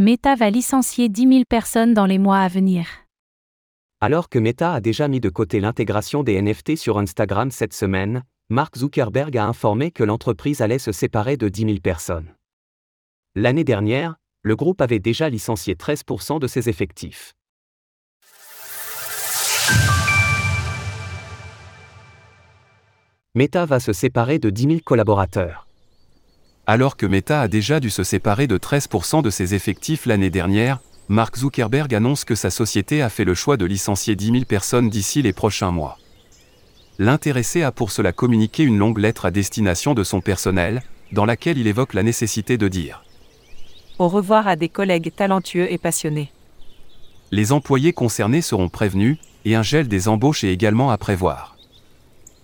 Meta va licencier 10 000 personnes dans les mois à venir. Alors que Meta a déjà mis de côté l'intégration des NFT sur Instagram cette semaine, Mark Zuckerberg a informé que l'entreprise allait se séparer de 10 000 personnes. L'année dernière, le groupe avait déjà licencié 13% de ses effectifs. Meta va se séparer de 10 000 collaborateurs. Alors que Meta a déjà dû se séparer de 13% de ses effectifs l'année dernière, Mark Zuckerberg annonce que sa société a fait le choix de licencier 10 000 personnes d'ici les prochains mois. L'intéressé a pour cela communiqué une longue lettre à destination de son personnel, dans laquelle il évoque la nécessité de dire Au revoir à des collègues talentueux et passionnés. Les employés concernés seront prévenus, et un gel des embauches est également à prévoir.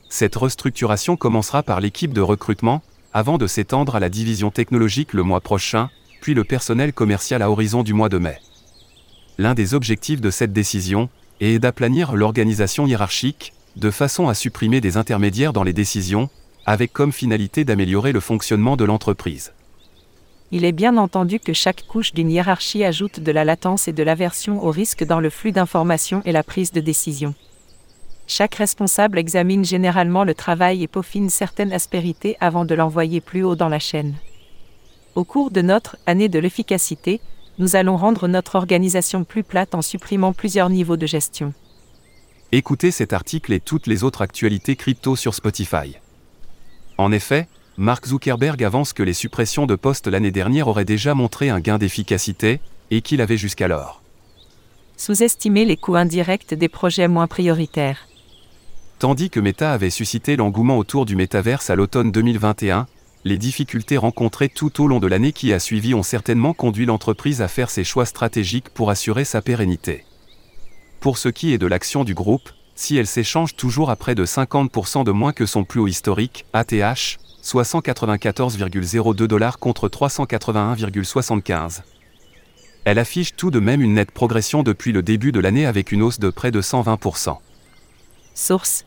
Cette restructuration commencera par l'équipe de recrutement, avant de s'étendre à la division technologique le mois prochain, puis le personnel commercial à horizon du mois de mai. L'un des objectifs de cette décision est d'aplanir l'organisation hiérarchique, de façon à supprimer des intermédiaires dans les décisions, avec comme finalité d'améliorer le fonctionnement de l'entreprise. Il est bien entendu que chaque couche d'une hiérarchie ajoute de la latence et de l'aversion au risque dans le flux d'informations et la prise de décision. Chaque responsable examine généralement le travail et peaufine certaines aspérités avant de l'envoyer plus haut dans la chaîne. Au cours de notre année de l'efficacité, nous allons rendre notre organisation plus plate en supprimant plusieurs niveaux de gestion. Écoutez cet article et toutes les autres actualités crypto sur Spotify. En effet, Mark Zuckerberg avance que les suppressions de postes l'année dernière auraient déjà montré un gain d'efficacité, et qu'il avait jusqu'alors sous-estimé les coûts indirects des projets moins prioritaires. Tandis que Meta avait suscité l'engouement autour du métaverse à l'automne 2021, les difficultés rencontrées tout au long de l'année qui a suivi ont certainement conduit l'entreprise à faire ses choix stratégiques pour assurer sa pérennité. Pour ce qui est de l'action du groupe, si elle s'échange toujours à près de 50% de moins que son plus haut historique, ATH, soit 194,02 dollars contre 381,75. Elle affiche tout de même une nette progression depuis le début de l'année avec une hausse de près de 120%. Source